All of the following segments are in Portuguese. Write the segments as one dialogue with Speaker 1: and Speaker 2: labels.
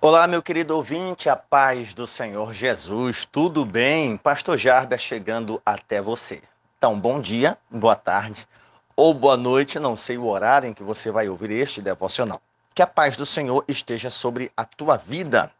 Speaker 1: Olá, meu querido ouvinte, a paz do Senhor Jesus, tudo bem? Pastor Jarbia chegando até você. Então, bom dia, boa tarde ou boa noite, não sei o horário em que você vai ouvir este devocional. Que a paz do Senhor esteja sobre a tua vida.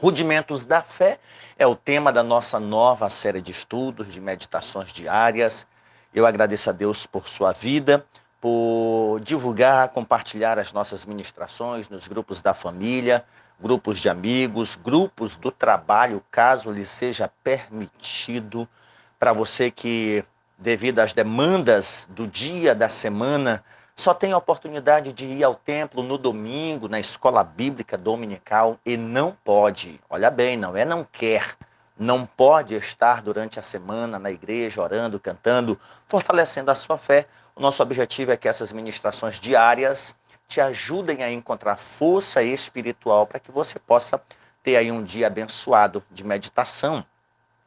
Speaker 1: Rudimentos da fé é o tema da nossa nova série de estudos, de meditações diárias. Eu agradeço a Deus por sua vida, por divulgar, compartilhar as nossas ministrações nos grupos da família, grupos de amigos, grupos do trabalho, caso lhe seja permitido, para você que, devido às demandas do dia, da semana, só tem a oportunidade de ir ao templo no domingo, na escola bíblica dominical e não pode, olha bem, não é não quer, não pode estar durante a semana na igreja orando, cantando, fortalecendo a sua fé. O nosso objetivo é que essas ministrações diárias te ajudem a encontrar força espiritual para que você possa ter aí um dia abençoado de meditação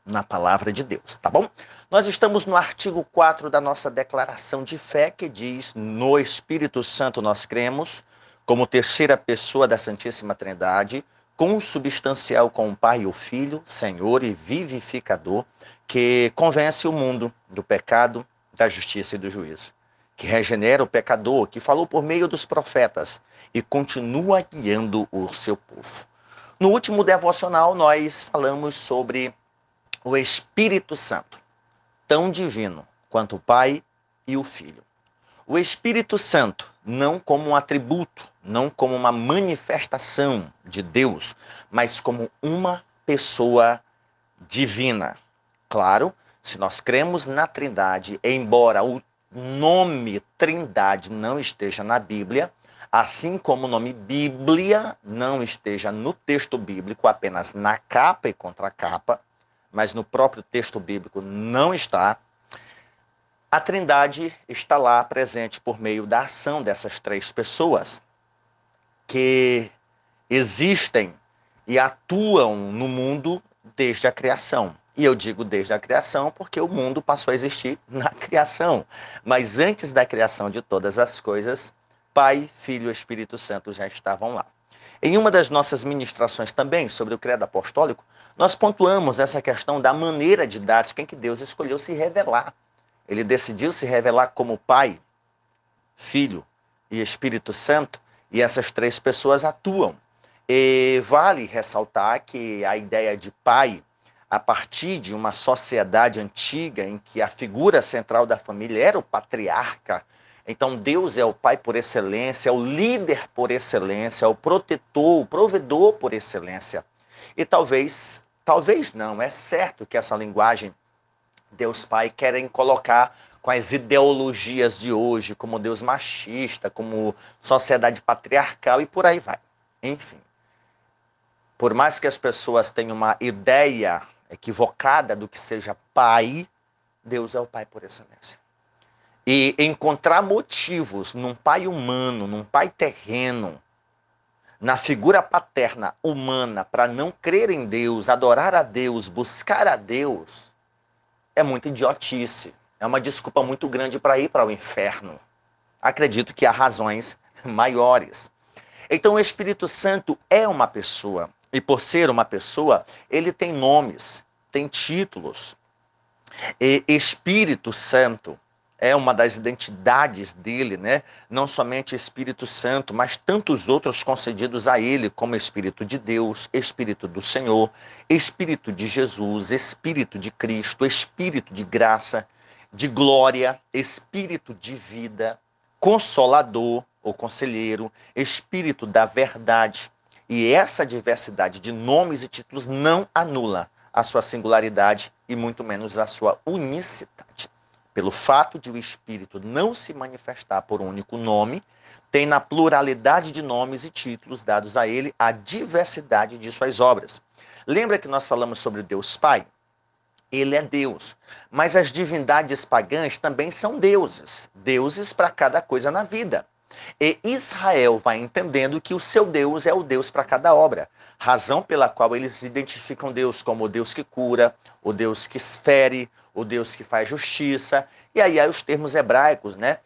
Speaker 1: na palavra de Deus, tá bom? Nós estamos no artigo 4 da nossa declaração de fé que diz: No Espírito Santo nós cremos, como terceira pessoa da Santíssima Trindade, consubstancial com o Pai e o Filho, Senhor e vivificador, que convence o mundo do pecado, da justiça e do juízo que regenera o pecador, que falou por meio dos profetas e continua guiando o seu povo. No último devocional, nós falamos sobre o Espírito Santo, tão divino quanto o Pai e o Filho. O Espírito Santo, não como um atributo, não como uma manifestação de Deus, mas como uma pessoa divina. Claro, se nós cremos na Trindade, embora o nome Trindade não esteja na Bíblia, assim como o nome Bíblia não esteja no texto bíblico, apenas na capa e contracapa, mas no próprio texto bíblico não está. A Trindade está lá presente por meio da ação dessas três pessoas que existem e atuam no mundo desde a criação. E eu digo desde a criação porque o mundo passou a existir na criação. Mas antes da criação de todas as coisas, Pai, Filho e Espírito Santo já estavam lá. Em uma das nossas ministrações também sobre o credo apostólico, nós pontuamos essa questão da maneira didática em que Deus escolheu se revelar. Ele decidiu se revelar como Pai, Filho e Espírito Santo, e essas três pessoas atuam. E vale ressaltar que a ideia de Pai a partir de uma sociedade antiga em que a figura central da família era o patriarca. Então Deus é o pai por excelência, é o líder por excelência, é o protetor, o provedor por excelência. E talvez, talvez não, é certo que essa linguagem Deus Pai querem colocar com as ideologias de hoje, como Deus machista, como sociedade patriarcal e por aí vai. Enfim, por mais que as pessoas tenham uma ideia equivocada do que seja pai, Deus é o pai por excelência. E encontrar motivos num pai humano, num pai terreno, na figura paterna humana para não crer em Deus, adorar a Deus, buscar a Deus, é muito idiotice. É uma desculpa muito grande para ir para o inferno. Acredito que há razões maiores. Então, o Espírito Santo é uma pessoa. E por ser uma pessoa, ele tem nomes, tem títulos. E Espírito Santo é uma das identidades dele, né? Não somente Espírito Santo, mas tantos outros concedidos a ele, como Espírito de Deus, Espírito do Senhor, Espírito de Jesus, Espírito de Cristo, Espírito de graça, de glória, Espírito de vida, Consolador ou Conselheiro, Espírito da verdade. E essa diversidade de nomes e títulos não anula a sua singularidade e muito menos a sua unicidade. Pelo fato de o Espírito não se manifestar por um único nome, tem na pluralidade de nomes e títulos dados a ele a diversidade de suas obras. Lembra que nós falamos sobre Deus Pai? Ele é Deus. Mas as divindades pagãs também são deuses. Deuses para cada coisa na vida. E Israel vai entendendo que o seu Deus é o Deus para cada obra, razão pela qual eles identificam Deus como o Deus que cura, o Deus que fere, o Deus que faz justiça. E aí há os termos hebraicos, né?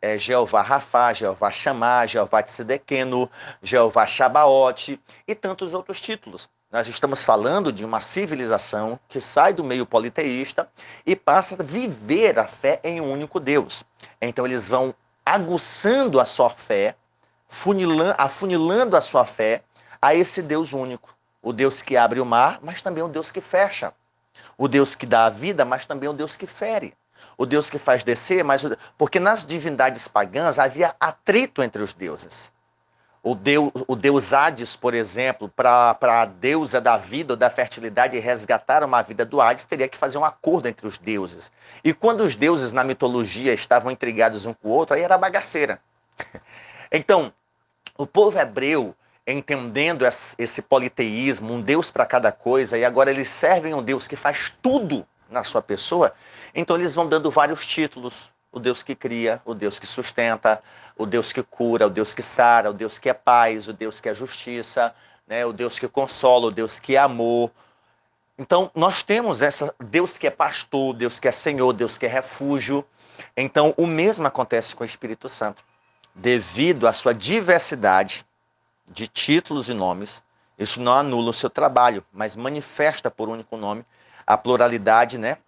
Speaker 1: É Jeová Rafá, Jeová Chamá, Jeová Tsedequeno, Jeová Shabaote e tantos outros títulos. Nós estamos falando de uma civilização que sai do meio politeísta e passa a viver a fé em um único Deus. Então eles vão aguçando a sua fé, afunilando a sua fé a esse Deus único. O Deus que abre o mar, mas também o Deus que fecha. O Deus que dá a vida, mas também o Deus que fere. O Deus que faz descer, mas porque nas divindades pagãs havia atrito entre os deuses o deus, o deus Hades, por exemplo, para a deusa da vida ou da fertilidade resgatar uma vida do Hades, teria que fazer um acordo entre os deuses. E quando os deuses na mitologia estavam intrigados um com o outro, aí era bagaceira. Então, o povo hebreu, entendendo esse politeísmo, um Deus para cada coisa, e agora eles servem um Deus que faz tudo na sua pessoa, então eles vão dando vários títulos o Deus que cria, o Deus que sustenta, o Deus que cura, o Deus que sara, o Deus que é paz, o Deus que é justiça, né? o Deus que consola, o Deus que é amor. Então, nós temos essa Deus que é pastor, Deus que é Senhor, Deus que é refúgio. Então, o mesmo acontece com o Espírito Santo. Devido à sua diversidade de títulos e nomes, isso não anula o seu trabalho, mas manifesta por único nome a pluralidade, né?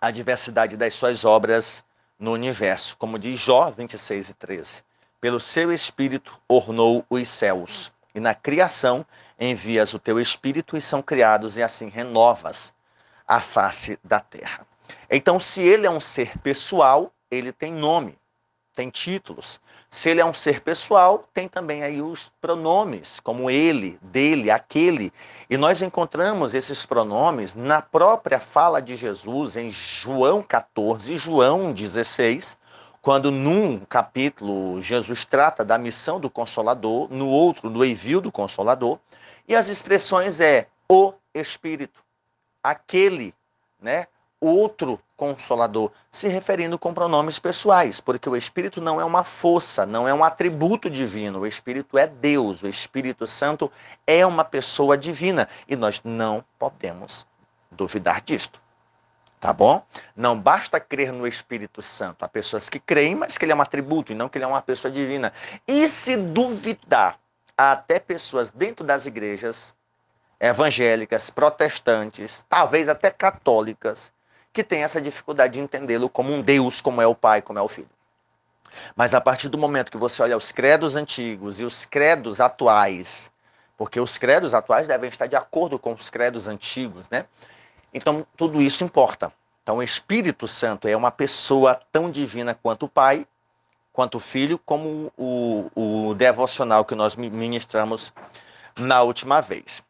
Speaker 1: A diversidade das suas obras no universo, como diz Jó 26 e 13. Pelo seu espírito ornou os céus, e na criação envias o teu espírito e são criados, e assim renovas a face da terra. Então, se ele é um ser pessoal, ele tem nome tem títulos. Se ele é um ser pessoal, tem também aí os pronomes, como ele, dele, aquele. E nós encontramos esses pronomes na própria fala de Jesus em João 14 e João 16, quando num capítulo Jesus trata da missão do Consolador, no outro do envio do Consolador, e as expressões é o Espírito, aquele, né? Outro consolador, se referindo com pronomes pessoais, porque o Espírito não é uma força, não é um atributo divino, o Espírito é Deus, o Espírito Santo é uma pessoa divina e nós não podemos duvidar disto. Tá bom? Não basta crer no Espírito Santo. Há pessoas que creem, mas que ele é um atributo e não que ele é uma pessoa divina. E se duvidar, há até pessoas dentro das igrejas evangélicas, protestantes, talvez até católicas, que tem essa dificuldade de entendê-lo como um Deus, como é o Pai, como é o Filho. Mas a partir do momento que você olha os credos antigos e os credos atuais, porque os credos atuais devem estar de acordo com os credos antigos, né? Então, tudo isso importa. Então, o Espírito Santo é uma pessoa tão divina quanto o Pai, quanto o Filho, como o, o devocional que nós ministramos na última vez.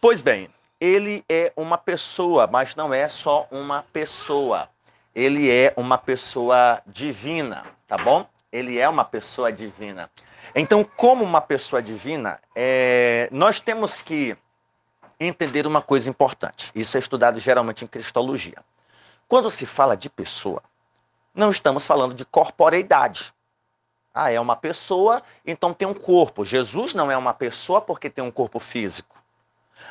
Speaker 1: Pois bem, ele é uma pessoa, mas não é só uma pessoa. Ele é uma pessoa divina, tá bom? Ele é uma pessoa divina. Então, como uma pessoa divina, é... nós temos que entender uma coisa importante. Isso é estudado geralmente em cristologia. Quando se fala de pessoa, não estamos falando de corporeidade. Ah, é uma pessoa, então tem um corpo. Jesus não é uma pessoa porque tem um corpo físico.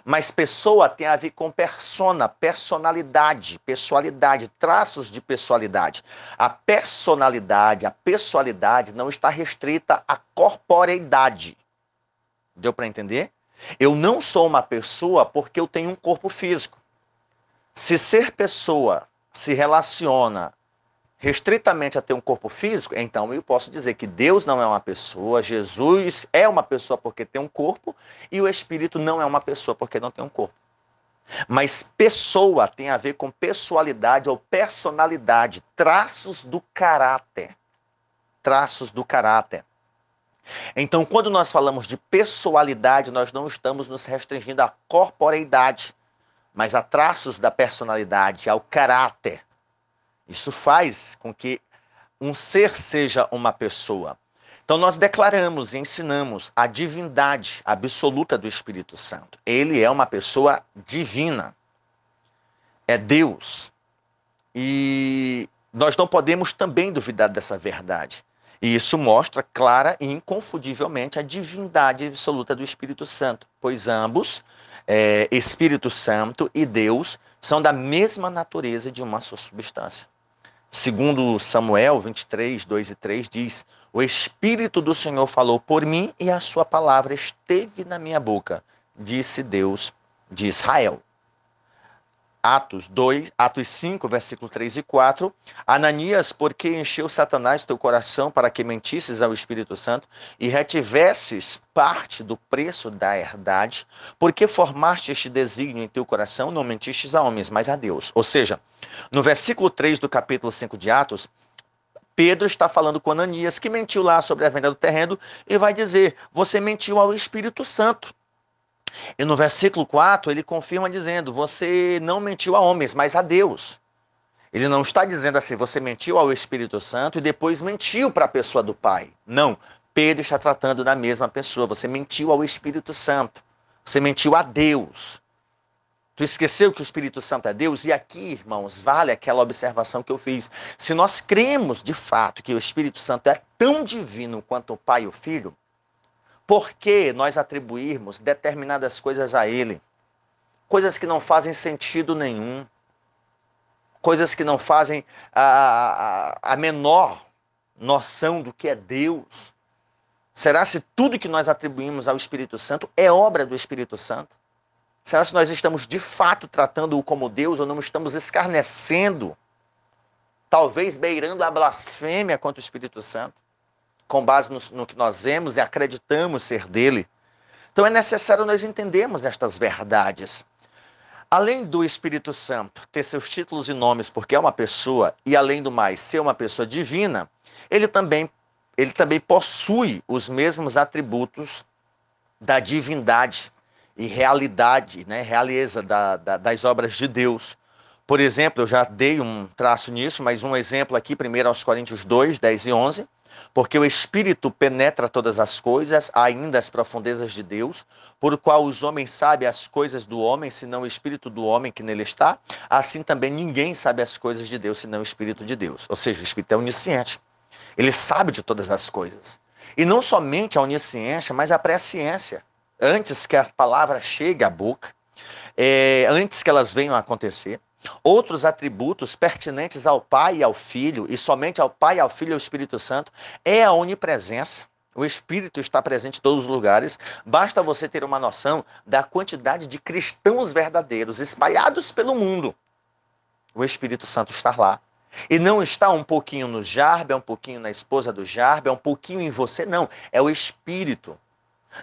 Speaker 1: Mas pessoa tem a ver com persona, personalidade, pessoalidade, traços de pessoalidade. A personalidade, a pessoalidade não está restrita à corporeidade. Deu para entender? Eu não sou uma pessoa porque eu tenho um corpo físico. Se ser pessoa se relaciona restritamente a ter um corpo físico, então eu posso dizer que Deus não é uma pessoa, Jesus é uma pessoa porque tem um corpo e o Espírito não é uma pessoa porque não tem um corpo. Mas pessoa tem a ver com pessoalidade ou personalidade, traços do caráter. Traços do caráter. Então, quando nós falamos de pessoalidade, nós não estamos nos restringindo à corporeidade, mas a traços da personalidade, ao caráter. Isso faz com que um ser seja uma pessoa. Então nós declaramos e ensinamos a divindade absoluta do Espírito Santo. Ele é uma pessoa divina. É Deus. E nós não podemos também duvidar dessa verdade. E isso mostra clara e inconfundivelmente a divindade absoluta do Espírito Santo, pois ambos, é, Espírito Santo e Deus, são da mesma natureza de uma só substância. Segundo Samuel 23, 2 e 3 diz: O Espírito do Senhor falou por mim e a sua palavra esteve na minha boca, disse Deus de Israel. Atos 2, Atos 5, versículo 3 e 4. Ananias, porque encheu Satanás teu coração para que mentisses ao Espírito Santo e retivesses parte do preço da herdade, porque formaste este desígnio em teu coração, não mentistes a homens, mas a Deus. Ou seja, no versículo 3 do capítulo 5 de Atos, Pedro está falando com Ananias, que mentiu lá sobre a venda do terreno, e vai dizer: Você mentiu ao Espírito Santo. E no versículo 4, ele confirma dizendo: Você não mentiu a homens, mas a Deus. Ele não está dizendo assim, você mentiu ao Espírito Santo e depois mentiu para a pessoa do Pai. Não. Pedro está tratando da mesma pessoa. Você mentiu ao Espírito Santo. Você mentiu a Deus. Tu esqueceu que o Espírito Santo é Deus? E aqui, irmãos, vale aquela observação que eu fiz. Se nós cremos de fato que o Espírito Santo é tão divino quanto o Pai e o Filho, por que nós atribuirmos determinadas coisas a Ele? Coisas que não fazem sentido nenhum. Coisas que não fazem a, a, a menor noção do que é Deus. Será se tudo que nós atribuímos ao Espírito Santo é obra do Espírito Santo? Será se nós estamos de fato tratando-o como Deus ou não estamos escarnecendo, talvez beirando a blasfêmia contra o Espírito Santo? Com base no, no que nós vemos e acreditamos ser dele. Então é necessário nós entendermos estas verdades. Além do Espírito Santo ter seus títulos e nomes porque é uma pessoa e além do mais ser uma pessoa divina, ele também ele também possui os mesmos atributos da divindade e realidade, né, realeza da, da, das obras de Deus. Por exemplo, eu já dei um traço nisso, mas um exemplo aqui, primeiro aos Coríntios 2, 10 e 11. Porque o Espírito penetra todas as coisas, ainda as profundezas de Deus, por qual os homens sabem as coisas do homem, senão o Espírito do homem que nele está. Assim também ninguém sabe as coisas de Deus, senão o Espírito de Deus. Ou seja, o Espírito é onisciente. Ele sabe de todas as coisas. E não somente a onisciência, mas a presciência. Antes que a palavra chegue à boca, é, antes que elas venham a acontecer, Outros atributos pertinentes ao Pai e ao Filho, e somente ao Pai, ao Filho e ao Espírito Santo, é a onipresença. O Espírito está presente em todos os lugares. Basta você ter uma noção da quantidade de cristãos verdadeiros espalhados pelo mundo. O Espírito Santo está lá. E não está um pouquinho no Jarbe, é um pouquinho na esposa do Jarbe, é um pouquinho em você, não. É o Espírito.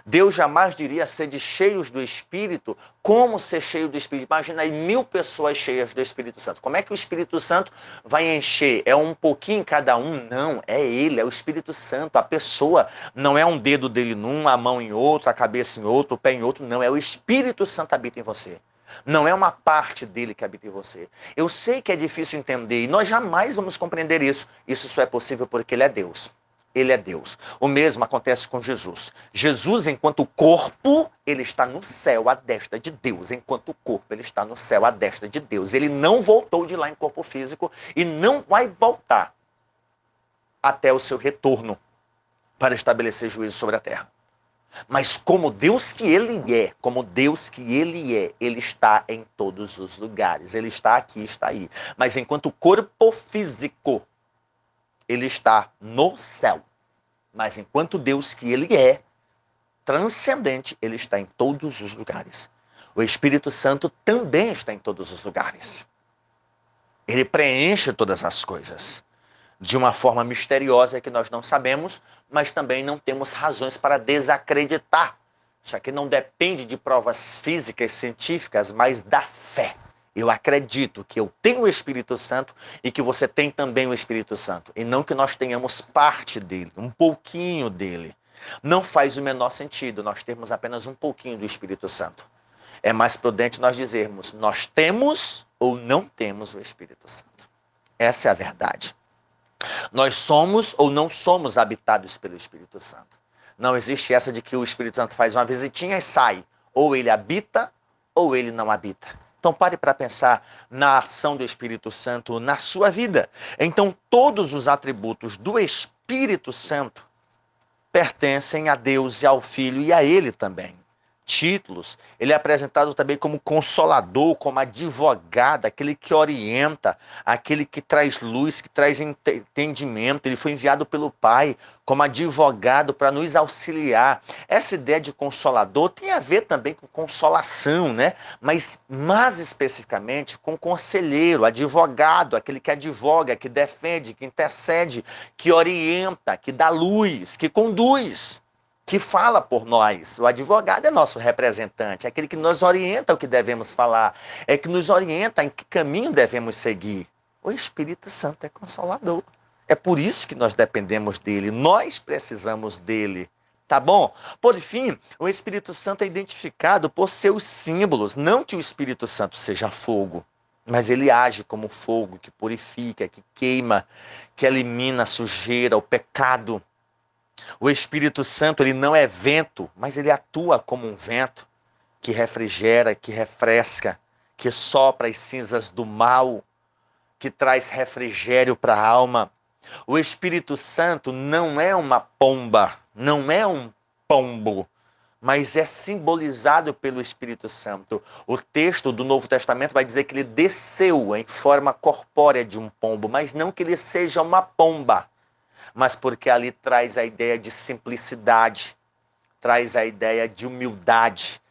Speaker 1: Deus jamais diria ser de cheios do Espírito. Como ser cheio do Espírito? Imagina aí mil pessoas cheias do Espírito Santo. Como é que o Espírito Santo vai encher? É um pouquinho cada um? Não, é Ele, é o Espírito Santo. A pessoa não é um dedo dele num, a mão em outro, a cabeça em outro, o pé em outro. Não, é o Espírito Santo habita em você. Não é uma parte dele que habita em você. Eu sei que é difícil entender e nós jamais vamos compreender isso. Isso só é possível porque Ele é Deus ele é Deus. O mesmo acontece com Jesus. Jesus, enquanto corpo, ele está no céu à destra de Deus. Enquanto corpo, ele está no céu à destra de Deus. Ele não voltou de lá em corpo físico e não vai voltar até o seu retorno para estabelecer juízo sobre a terra. Mas como Deus que ele é, como Deus que ele é, ele está em todos os lugares. Ele está aqui, está aí. Mas enquanto corpo físico, ele está no céu. Mas enquanto Deus que ele é, transcendente, ele está em todos os lugares. O Espírito Santo também está em todos os lugares. Ele preenche todas as coisas de uma forma misteriosa que nós não sabemos, mas também não temos razões para desacreditar. Isso aqui não depende de provas físicas, científicas, mas da fé. Eu acredito que eu tenho o Espírito Santo e que você tem também o Espírito Santo. E não que nós tenhamos parte dele, um pouquinho dele. Não faz o menor sentido nós termos apenas um pouquinho do Espírito Santo. É mais prudente nós dizermos nós temos ou não temos o Espírito Santo. Essa é a verdade. Nós somos ou não somos habitados pelo Espírito Santo. Não existe essa de que o Espírito Santo faz uma visitinha e sai. Ou ele habita ou ele não habita. Então pare para pensar na ação do Espírito Santo na sua vida. Então todos os atributos do Espírito Santo pertencem a Deus e ao Filho e a Ele também títulos. Ele é apresentado também como consolador, como advogado, aquele que orienta, aquele que traz luz, que traz entendimento. Ele foi enviado pelo Pai como advogado para nos auxiliar. Essa ideia de consolador tem a ver também com consolação, né? Mas mais especificamente com conselheiro, advogado, aquele que advoga, que defende, que intercede, que orienta, que dá luz, que conduz que fala por nós. O advogado é nosso representante, é aquele que nos orienta o que devemos falar, é que nos orienta em que caminho devemos seguir. O Espírito Santo é consolador. É por isso que nós dependemos dele, nós precisamos dele. Tá bom? Por fim, o Espírito Santo é identificado por seus símbolos. Não que o Espírito Santo seja fogo, mas ele age como fogo que purifica, que queima, que elimina a sujeira, o pecado. O Espírito Santo, ele não é vento, mas ele atua como um vento que refrigera, que refresca, que sopra as cinzas do mal, que traz refrigério para a alma. O Espírito Santo não é uma pomba, não é um pombo, mas é simbolizado pelo Espírito Santo. O texto do Novo Testamento vai dizer que ele desceu em forma corpórea de um pombo, mas não que ele seja uma pomba mas porque ali traz a ideia de simplicidade, traz a ideia de humildade.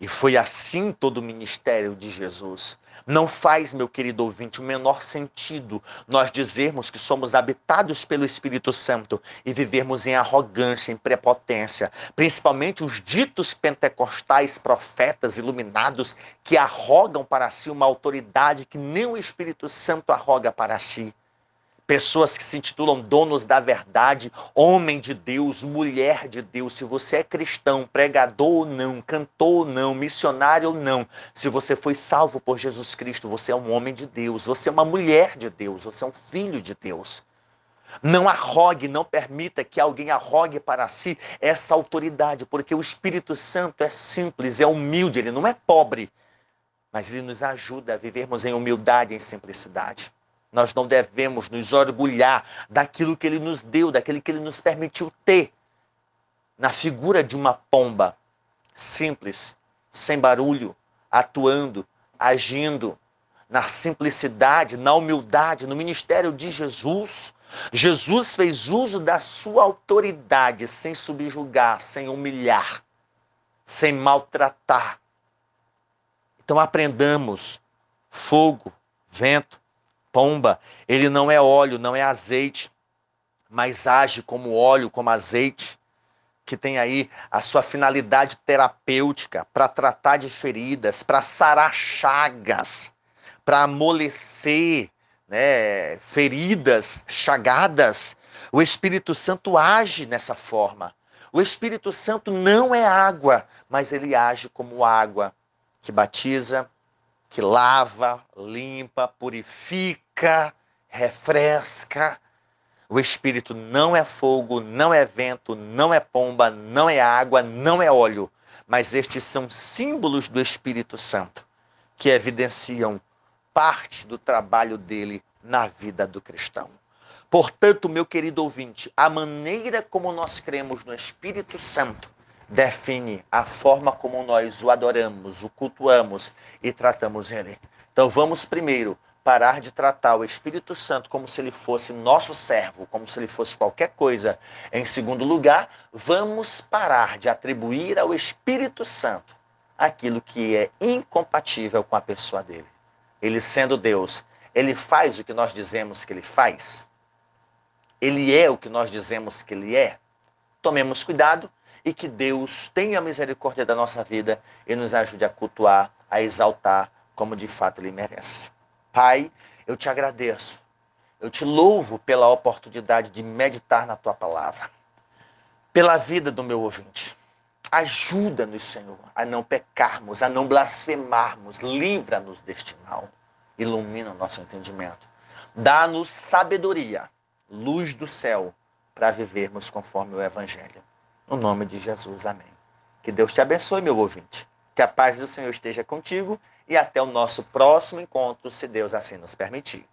Speaker 1: E foi assim todo o ministério de Jesus. Não faz, meu querido ouvinte, o menor sentido nós dizermos que somos habitados pelo Espírito Santo e vivermos em arrogância, em prepotência, principalmente os ditos pentecostais, profetas iluminados que arrogam para si uma autoridade que nem o Espírito Santo arroga para si pessoas que se intitulam donos da verdade, homem de Deus, mulher de Deus. Se você é cristão, pregador ou não, cantor ou não, missionário ou não, se você foi salvo por Jesus Cristo, você é um homem de Deus, você é uma mulher de Deus, você é um filho de Deus. Não arrogue, não permita que alguém arrogue para si essa autoridade, porque o Espírito Santo é simples, é humilde, ele não é pobre, mas ele nos ajuda a vivermos em humildade e em simplicidade. Nós não devemos nos orgulhar daquilo que ele nos deu, daquilo que ele nos permitiu ter. Na figura de uma pomba, simples, sem barulho, atuando, agindo, na simplicidade, na humildade, no ministério de Jesus. Jesus fez uso da sua autoridade sem subjugar, sem humilhar, sem maltratar. Então aprendamos: fogo, vento, pomba, ele não é óleo, não é azeite, mas age como óleo, como azeite, que tem aí a sua finalidade terapêutica para tratar de feridas, para sarar chagas, para amolecer né, feridas, chagadas. O Espírito Santo age nessa forma. O Espírito Santo não é água, mas ele age como água que batiza, que lava, limpa, purifica, refresca. O Espírito não é fogo, não é vento, não é pomba, não é água, não é óleo, mas estes são símbolos do Espírito Santo que evidenciam parte do trabalho dele na vida do cristão. Portanto, meu querido ouvinte, a maneira como nós cremos no Espírito Santo define a forma como nós o adoramos, o cultuamos e tratamos ele. Então vamos primeiro parar de tratar o Espírito Santo como se ele fosse nosso servo, como se ele fosse qualquer coisa. Em segundo lugar, vamos parar de atribuir ao Espírito Santo aquilo que é incompatível com a pessoa dele. Ele sendo Deus, ele faz o que nós dizemos que ele faz? Ele é o que nós dizemos que ele é? Tomemos cuidado e que Deus tenha misericórdia da nossa vida e nos ajude a cultuar, a exaltar como de fato Ele merece. Pai, eu te agradeço, eu te louvo pela oportunidade de meditar na tua palavra, pela vida do meu ouvinte. Ajuda-nos, Senhor, a não pecarmos, a não blasfemarmos, livra-nos deste mal, ilumina o nosso entendimento. Dá-nos sabedoria, luz do céu, para vivermos conforme o Evangelho. No nome de Jesus, amém. Que Deus te abençoe, meu ouvinte. Que a paz do Senhor esteja contigo e até o nosso próximo encontro, se Deus assim nos permitir.